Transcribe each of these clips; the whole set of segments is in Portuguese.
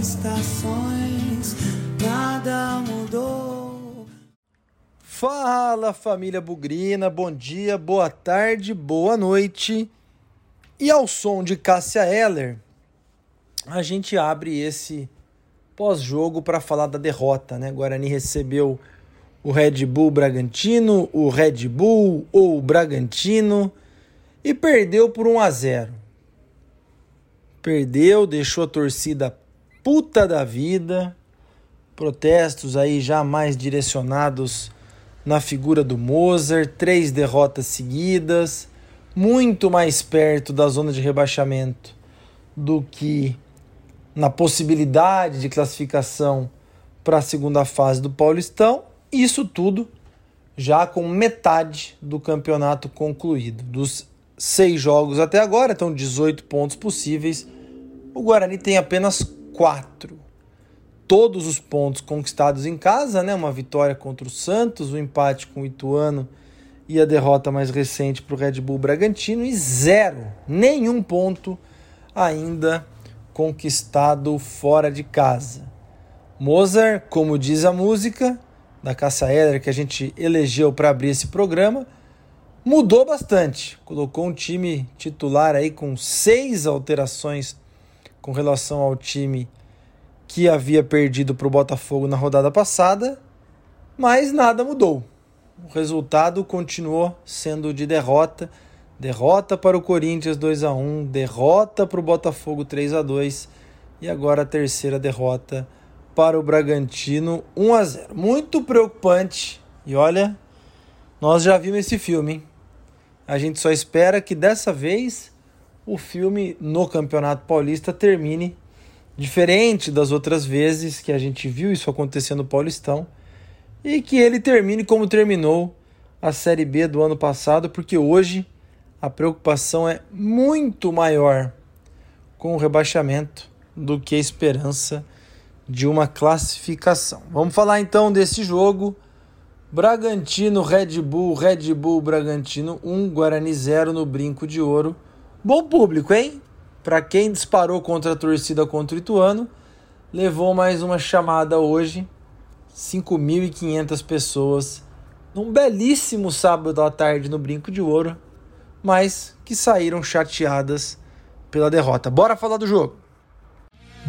estações, nada mudou. Fala família Bugrina, bom dia, boa tarde, boa noite. E ao som de Cássia Eller, a gente abre esse pós-jogo para falar da derrota, né? Guarani recebeu o Red Bull Bragantino, o Red Bull ou o Bragantino e perdeu por 1 a 0. Perdeu, deixou a torcida puta da vida. Protestos aí já mais direcionados na figura do Mozart, três derrotas seguidas, muito mais perto da zona de rebaixamento do que na possibilidade de classificação para a segunda fase do Paulistão. Isso tudo já com metade do campeonato concluído. Dos seis jogos até agora, então 18 pontos possíveis, o Guarani tem apenas quatro. Todos os pontos conquistados em casa, né? Uma vitória contra o Santos, o um empate com o Ituano e a derrota mais recente para o Red Bull Bragantino e zero, nenhum ponto ainda conquistado fora de casa. Mozart, como diz a música da Caça Eder que a gente elegeu para abrir esse programa, mudou bastante. Colocou um time titular aí com seis alterações com relação ao time que havia perdido para o Botafogo na rodada passada, mas nada mudou. O resultado continuou sendo de derrota Derrota para o Corinthians 2 a 1, derrota para o Botafogo 3 a 2 e agora a terceira derrota para o Bragantino 1 a 0. Muito preocupante. E olha, nós já vimos esse filme, hein? A gente só espera que dessa vez o filme no Campeonato Paulista termine diferente das outras vezes que a gente viu isso acontecer no Paulistão e que ele termine como terminou a Série B do ano passado, porque hoje a preocupação é muito maior com o rebaixamento do que a esperança de uma classificação. Vamos falar então desse jogo. Bragantino, Red Bull, Red Bull, Bragantino 1, Guarani 0 no Brinco de Ouro. Bom público, hein? Para quem disparou contra a torcida contra o Ituano, levou mais uma chamada hoje. 5.500 pessoas num belíssimo sábado à tarde no Brinco de Ouro mas que saíram chateadas pela derrota. Bora falar do jogo.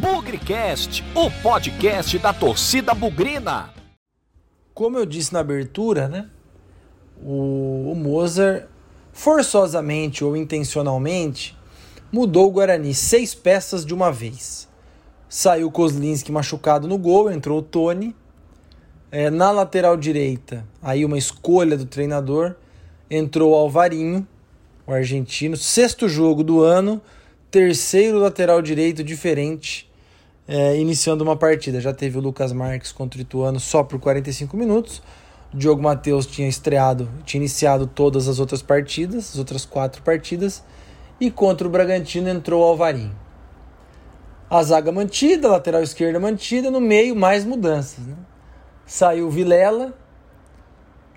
Bugrecast, o podcast da torcida bugrina. Como eu disse na abertura, né? O, o Mozart, forçosamente ou intencionalmente, mudou o Guarani seis peças de uma vez. Saiu Kozlinski machucado no gol, entrou o Tony. É, na lateral direita, aí uma escolha do treinador, entrou o Alvarinho o argentino. Sexto jogo do ano, terceiro lateral direito diferente, é, iniciando uma partida. Já teve o Lucas Marques contra o Ituano só por 45 minutos. Diogo Matheus tinha estreado, tinha iniciado todas as outras partidas, as outras quatro partidas. E contra o Bragantino entrou o Alvarinho. A zaga mantida, a lateral esquerda mantida, no meio mais mudanças. Né? Saiu o Vilela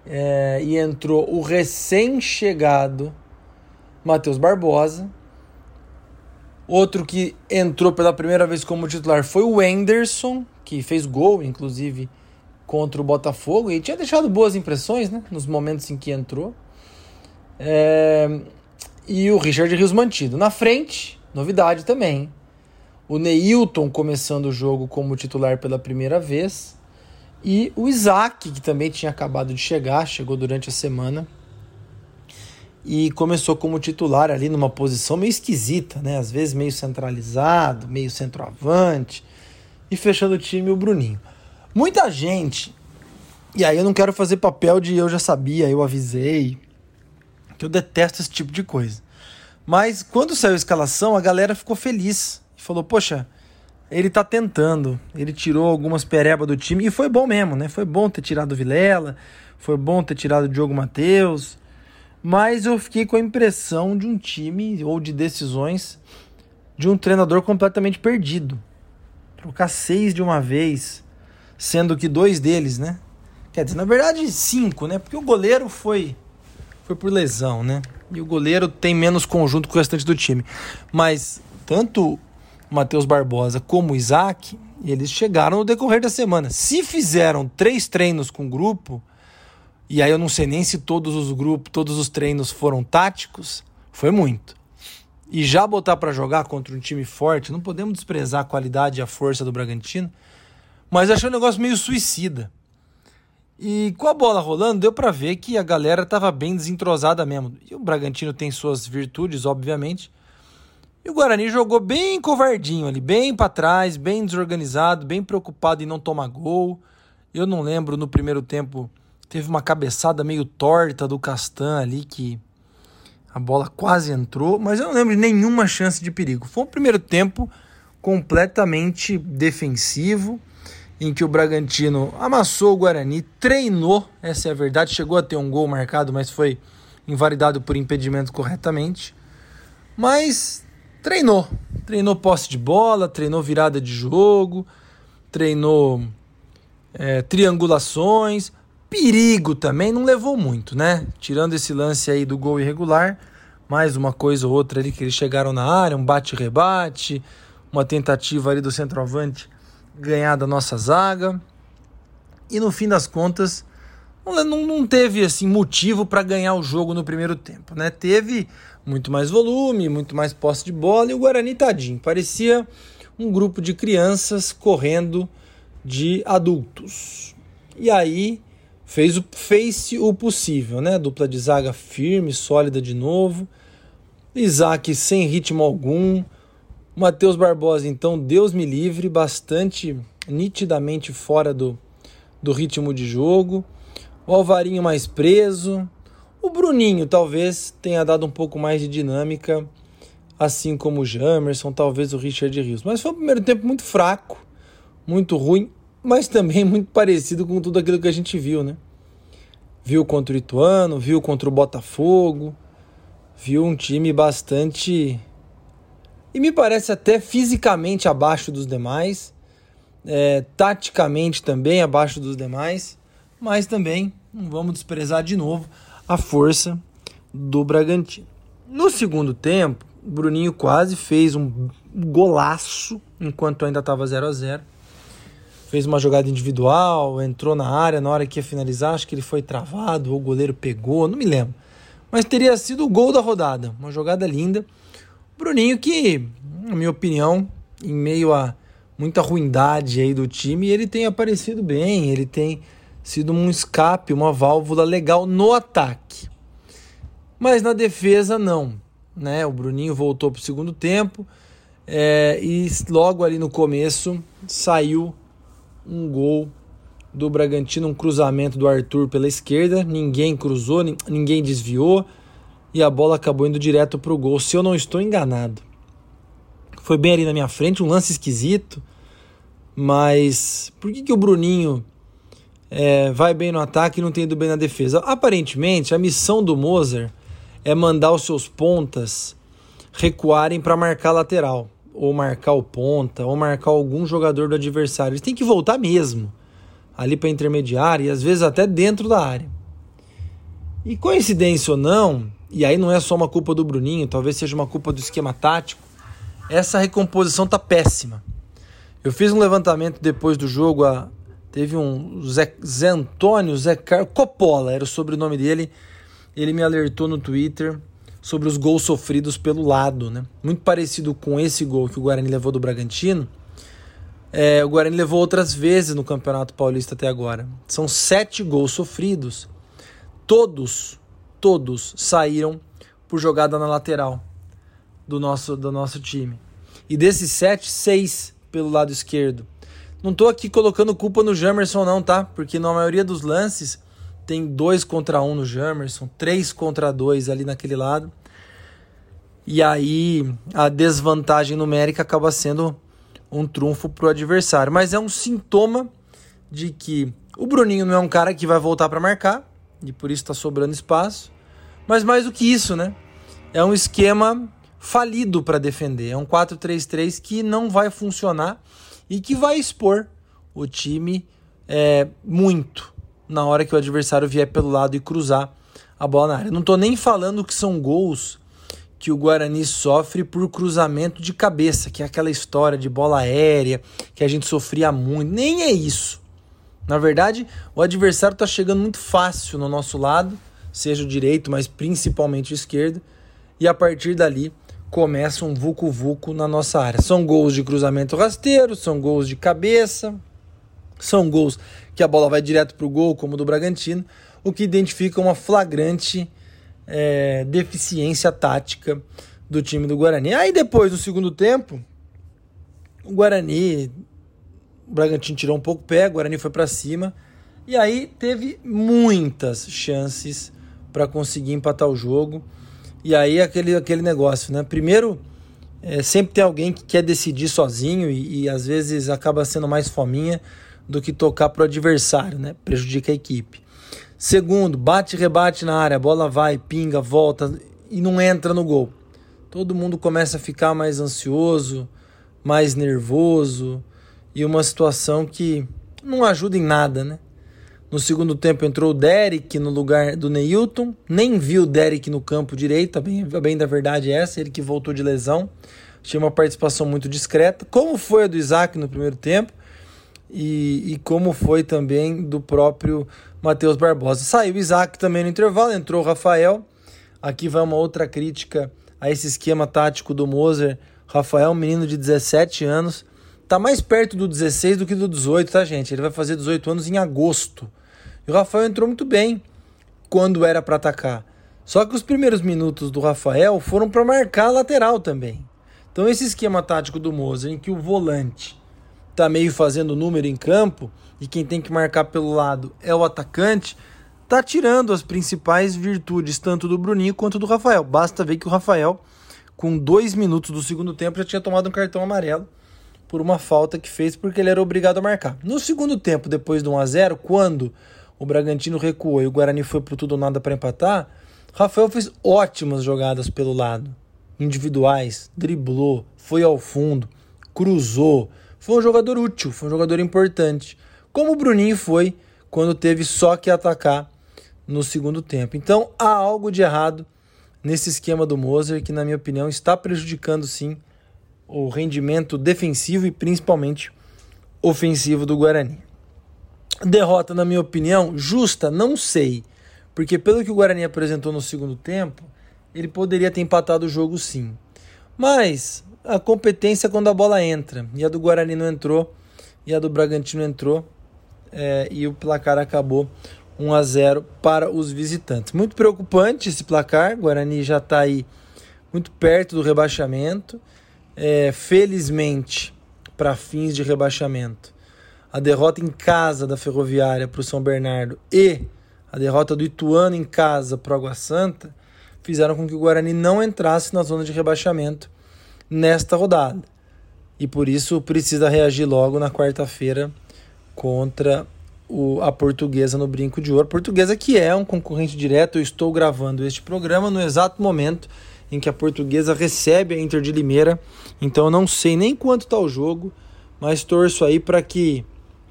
é, e entrou o recém-chegado Matheus Barbosa. Outro que entrou pela primeira vez como titular foi o Wenderson, que fez gol, inclusive, contra o Botafogo e tinha deixado boas impressões né, nos momentos em que entrou. É... E o Richard Rios mantido. Na frente, novidade também. O Neilton começando o jogo como titular pela primeira vez. E o Isaac, que também tinha acabado de chegar, chegou durante a semana e começou como titular ali numa posição meio esquisita, né? Às vezes meio centralizado, meio centroavante e fechando o time o Bruninho. Muita gente, e aí eu não quero fazer papel de eu já sabia, eu avisei, que eu detesto esse tipo de coisa. Mas quando saiu a escalação, a galera ficou feliz falou: "Poxa, ele tá tentando, ele tirou algumas perebas do time e foi bom mesmo, né? Foi bom ter tirado o Vilela, foi bom ter tirado o Diogo Matheus, mas eu fiquei com a impressão de um time ou de decisões de um treinador completamente perdido. Trocar seis de uma vez, sendo que dois deles, né? Quer dizer, na verdade, cinco, né? Porque o goleiro foi, foi por lesão, né? E o goleiro tem menos conjunto com o restante do time. Mas tanto Matheus Barbosa como Isaac, eles chegaram no decorrer da semana. Se fizeram três treinos com o grupo, e aí eu não sei nem se todos os grupos, todos os treinos foram táticos, foi muito. E já botar para jogar contra um time forte, não podemos desprezar a qualidade e a força do Bragantino, mas achei um negócio meio suicida. E com a bola rolando, deu para ver que a galera estava bem desentrosada mesmo. E o Bragantino tem suas virtudes, obviamente. E o Guarani jogou bem covardinho ali, bem para trás, bem desorganizado, bem preocupado em não tomar gol. Eu não lembro no primeiro tempo, teve uma cabeçada meio torta do Castan ali que a bola quase entrou, mas eu não lembro de nenhuma chance de perigo. Foi um primeiro tempo completamente defensivo em que o Bragantino amassou o Guarani, treinou, essa é a verdade, chegou a ter um gol marcado, mas foi invalidado por impedimento corretamente. Mas treinou, treinou posse de bola, treinou virada de jogo, treinou é, triangulações, perigo também, não levou muito, né? Tirando esse lance aí do gol irregular, mais uma coisa ou outra ali que eles chegaram na área, um bate-rebate, uma tentativa ali do centroavante ganhar da nossa zaga. E no fim das contas, não, não teve assim motivo para ganhar o jogo no primeiro tempo, né? Teve muito mais volume, muito mais posse de bola e o Guarani tadinho, parecia um grupo de crianças correndo de adultos. E aí fez o, fez o possível, né? Dupla de zaga firme, sólida de novo. Isaac sem ritmo algum, Matheus Barbosa, então, Deus me livre, bastante nitidamente fora do, do ritmo de jogo. O Alvarinho mais preso. O Bruninho talvez tenha dado um pouco mais de dinâmica, assim como o Jamerson, talvez o Richard Rios. Mas foi um primeiro tempo muito fraco, muito ruim, mas também muito parecido com tudo aquilo que a gente viu, né? Viu contra o Ituano, viu contra o Botafogo, viu um time bastante e me parece até fisicamente abaixo dos demais, é, taticamente também abaixo dos demais, mas também não vamos desprezar de novo a força do Bragantino. No segundo tempo, Bruninho quase fez um golaço enquanto ainda estava 0 a 0 Fez uma jogada individual, entrou na área na hora que ia finalizar, acho que ele foi travado, ou o goleiro pegou, não me lembro. Mas teria sido o gol da rodada, uma jogada linda. Bruninho que, na minha opinião, em meio a muita ruindade aí do time, ele tem aparecido bem, ele tem sido um escape, uma válvula legal no ataque. Mas na defesa não, né? O Bruninho voltou para o segundo tempo é, e logo ali no começo saiu um gol do Bragantino, um cruzamento do Arthur pela esquerda, ninguém cruzou, ninguém desviou e a bola acabou indo direto para o gol, se eu não estou enganado. Foi bem ali na minha frente, um lance esquisito, mas por que, que o Bruninho é, vai bem no ataque e não tem ido bem na defesa? Aparentemente, a missão do Moser é mandar os seus pontas recuarem para marcar lateral, ou marcar o ponta, ou marcar algum jogador do adversário. Eles têm que voltar mesmo ali para intermediária e às vezes até dentro da área. E coincidência ou não, e aí não é só uma culpa do Bruninho, talvez seja uma culpa do esquema tático, essa recomposição tá péssima. Eu fiz um levantamento depois do jogo, a, teve um Zé, Zé Antônio, Zé Car... Coppola era o sobrenome dele, ele me alertou no Twitter sobre os gols sofridos pelo lado, né? Muito parecido com esse gol que o Guarani levou do Bragantino. É, o Guarani levou outras vezes no Campeonato Paulista até agora. São sete gols sofridos. Todos todos saíram por jogada na lateral do nosso, do nosso time. E desses sete, seis pelo lado esquerdo. Não estou aqui colocando culpa no Jamerson, não, tá? Porque na maioria dos lances tem dois contra um no Jamerson, três contra dois ali naquele lado. E aí a desvantagem numérica acaba sendo um trunfo para o adversário. Mas é um sintoma de que o Bruninho não é um cara que vai voltar para marcar, e por isso está sobrando espaço. Mas mais do que isso, né? É um esquema falido para defender. É um 4-3-3 que não vai funcionar e que vai expor o time é, muito na hora que o adversário vier pelo lado e cruzar a bola na área. Não estou nem falando que são gols que o Guarani sofre por cruzamento de cabeça, que é aquela história de bola aérea que a gente sofria muito. Nem é isso. Na verdade, o adversário está chegando muito fácil no nosso lado, seja o direito, mas principalmente o esquerdo, e a partir dali começa um vucu-vucu na nossa área. São gols de cruzamento rasteiro, são gols de cabeça, são gols que a bola vai direto para o gol, como o do Bragantino, o que identifica uma flagrante é, deficiência tática do time do Guarani. Aí depois, no segundo tempo, o Guarani o Bragantino tirou um pouco o pé, o Guarani foi para cima. E aí teve muitas chances para conseguir empatar o jogo. E aí aquele, aquele negócio, né? Primeiro, é, sempre tem alguém que quer decidir sozinho e, e, às vezes acaba sendo mais fominha do que tocar pro adversário, né? Prejudica a equipe. Segundo, bate rebate na área, a bola vai, pinga, volta e não entra no gol. Todo mundo começa a ficar mais ansioso, mais nervoso, e uma situação que não ajuda em nada, né? No segundo tempo entrou o Derek no lugar do Neilton, nem viu o Derek no campo direito, a bem, a bem da verdade é essa, ele que voltou de lesão, tinha uma participação muito discreta, como foi a do Isaac no primeiro tempo e, e como foi também do próprio Matheus Barbosa. Saiu o Isaac também no intervalo, entrou o Rafael, aqui vai uma outra crítica a esse esquema tático do Moser, Rafael, menino de 17 anos, tá mais perto do 16 do que do 18, tá, gente? Ele vai fazer 18 anos em agosto. E o Rafael entrou muito bem quando era para atacar. Só que os primeiros minutos do Rafael foram para marcar a lateral também. Então esse esquema tático do Moza em que o volante tá meio fazendo número em campo e quem tem que marcar pelo lado é o atacante, tá tirando as principais virtudes tanto do Bruninho quanto do Rafael. Basta ver que o Rafael, com dois minutos do segundo tempo, já tinha tomado um cartão amarelo por uma falta que fez porque ele era obrigado a marcar. No segundo tempo, depois do 1 a 0, quando o Bragantino recuou e o Guarani foi pro tudo ou nada para empatar, Rafael fez ótimas jogadas pelo lado, individuais, driblou, foi ao fundo, cruzou, foi um jogador útil, foi um jogador importante, como o Bruninho foi quando teve só que atacar no segundo tempo. Então há algo de errado nesse esquema do Moser que, na minha opinião, está prejudicando sim o rendimento defensivo e principalmente ofensivo do Guarani. Derrota, na minha opinião, justa, não sei, porque pelo que o Guarani apresentou no segundo tempo, ele poderia ter empatado o jogo sim. Mas a competência é quando a bola entra, e a do Guarani não entrou, e a do Bragantino entrou, é, e o placar acabou 1 a 0 para os visitantes. Muito preocupante esse placar, o Guarani já está aí muito perto do rebaixamento. É, felizmente, para fins de rebaixamento, a derrota em casa da Ferroviária para o São Bernardo e a derrota do Ituano em casa para o Água Santa fizeram com que o Guarani não entrasse na zona de rebaixamento nesta rodada. E por isso precisa reagir logo na quarta-feira contra o, a Portuguesa no Brinco de Ouro. Portuguesa que é um concorrente direto, eu estou gravando este programa no exato momento em que a Portuguesa recebe a Inter de Limeira então eu não sei nem quanto está o jogo, mas torço aí para que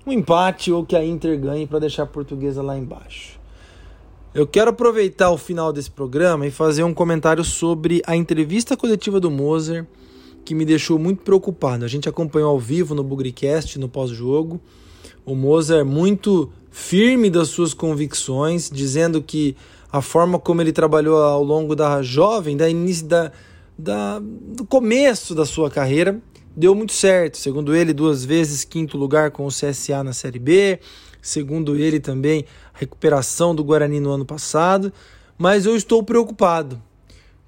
um empate ou que a Inter ganhe para deixar a portuguesa lá embaixo. Eu quero aproveitar o final desse programa e fazer um comentário sobre a entrevista coletiva do Moser, que me deixou muito preocupado. A gente acompanhou ao vivo no Bugricast, no pós-jogo. O Moser é muito firme das suas convicções, dizendo que a forma como ele trabalhou ao longo da jovem, da início da da, do começo da sua carreira deu muito certo. Segundo ele, duas vezes quinto lugar com o CSA na Série B. Segundo ele também, a recuperação do Guarani no ano passado. Mas eu estou preocupado,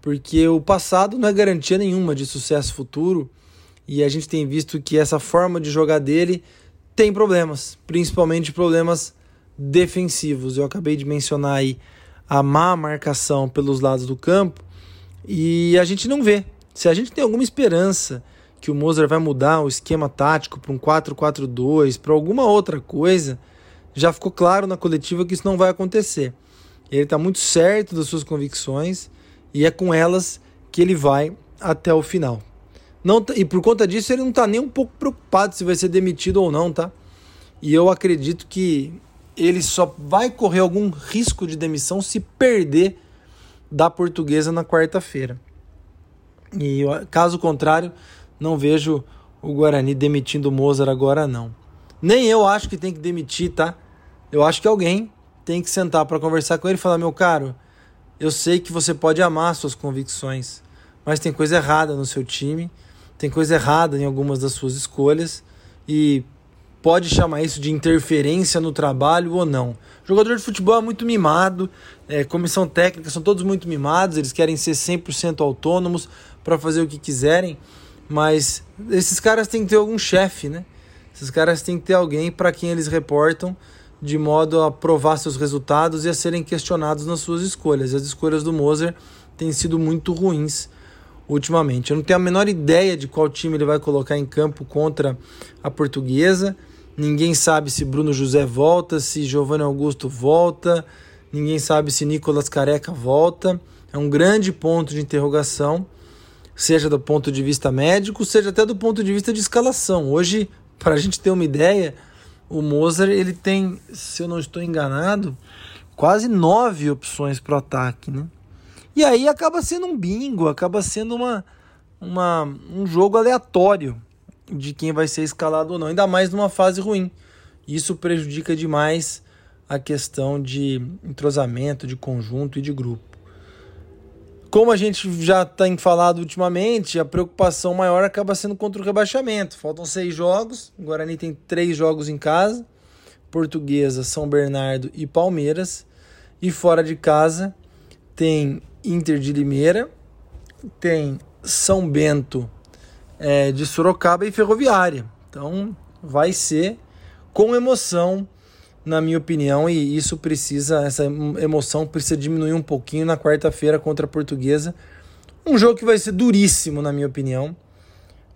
porque o passado não é garantia nenhuma de sucesso futuro. E a gente tem visto que essa forma de jogar dele tem problemas, principalmente problemas defensivos. Eu acabei de mencionar aí a má marcação pelos lados do campo e a gente não vê. Se a gente tem alguma esperança que o Mozart vai mudar o esquema tático para um 4-4-2, para alguma outra coisa, já ficou claro na coletiva que isso não vai acontecer. Ele está muito certo das suas convicções e é com elas que ele vai até o final. Não, e por conta disso ele não está nem um pouco preocupado se vai ser demitido ou não, tá? E eu acredito que ele só vai correr algum risco de demissão se perder da Portuguesa na quarta-feira. E caso contrário, não vejo o Guarani demitindo o Mozart agora não. Nem eu acho que tem que demitir, tá? Eu acho que alguém tem que sentar para conversar com ele e falar: "Meu caro, eu sei que você pode amar suas convicções, mas tem coisa errada no seu time, tem coisa errada em algumas das suas escolhas e pode chamar isso de interferência no trabalho ou não. Jogador de futebol é muito mimado, é, comissão técnica são todos muito mimados, eles querem ser 100% autônomos para fazer o que quiserem, mas esses caras têm que ter algum chefe, né? Esses caras têm que ter alguém para quem eles reportam de modo a provar seus resultados e a serem questionados nas suas escolhas. As escolhas do Moser têm sido muito ruins ultimamente. Eu não tenho a menor ideia de qual time ele vai colocar em campo contra a Portuguesa. Ninguém sabe se Bruno José volta, se Giovanni Augusto volta, ninguém sabe se Nicolas Careca volta. É um grande ponto de interrogação, seja do ponto de vista médico, seja até do ponto de vista de escalação. Hoje, para a gente ter uma ideia, o Mozart ele tem, se eu não estou enganado, quase nove opções para o ataque, né? E aí acaba sendo um bingo, acaba sendo uma, uma, um jogo aleatório de quem vai ser escalado ou não, ainda mais numa fase ruim. Isso prejudica demais a questão de entrosamento, de conjunto e de grupo. Como a gente já tem falado ultimamente, a preocupação maior acaba sendo contra o rebaixamento. Faltam seis jogos, o Guarani tem três jogos em casa, Portuguesa, São Bernardo e Palmeiras. E fora de casa tem Inter de Limeira, tem São Bento é, de Sorocaba e Ferroviária. Então vai ser com emoção, na minha opinião, e isso precisa, essa emoção precisa diminuir um pouquinho na quarta-feira contra a Portuguesa. Um jogo que vai ser duríssimo, na minha opinião,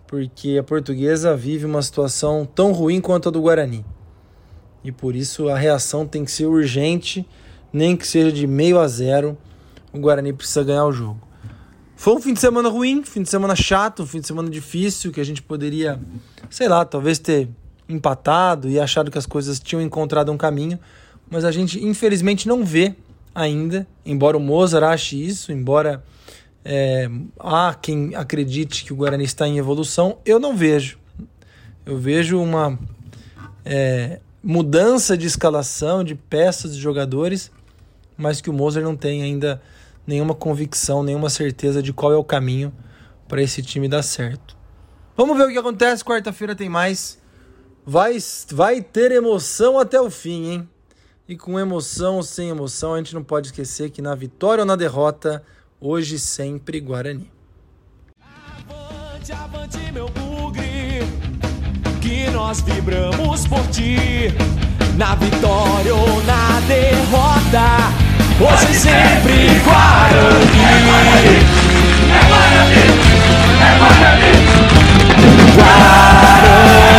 porque a Portuguesa vive uma situação tão ruim quanto a do Guarani. E por isso a reação tem que ser urgente, nem que seja de meio a zero. O Guarani precisa ganhar o jogo. Foi um fim de semana ruim, fim de semana chato, um fim de semana difícil, que a gente poderia, sei lá, talvez ter empatado e achado que as coisas tinham encontrado um caminho, mas a gente infelizmente não vê ainda, embora o Mozart ache isso, embora é, há quem acredite que o Guarani está em evolução, eu não vejo. Eu vejo uma é, mudança de escalação, de peças de jogadores, mas que o Mozart não tem ainda nenhuma convicção, nenhuma certeza de qual é o caminho para esse time dar certo. Vamos ver o que acontece. Quarta-feira tem mais vai, vai ter emoção até o fim, hein? E com emoção ou sem emoção, a gente não pode esquecer que na vitória ou na derrota, hoje sempre Guarani. Avante, avante, meu bugre, que nós vibramos por ti. Na vitória ou na derrota, hoje sempre Guarani. É Guarani, é Guarani, é Guarani. Guarani.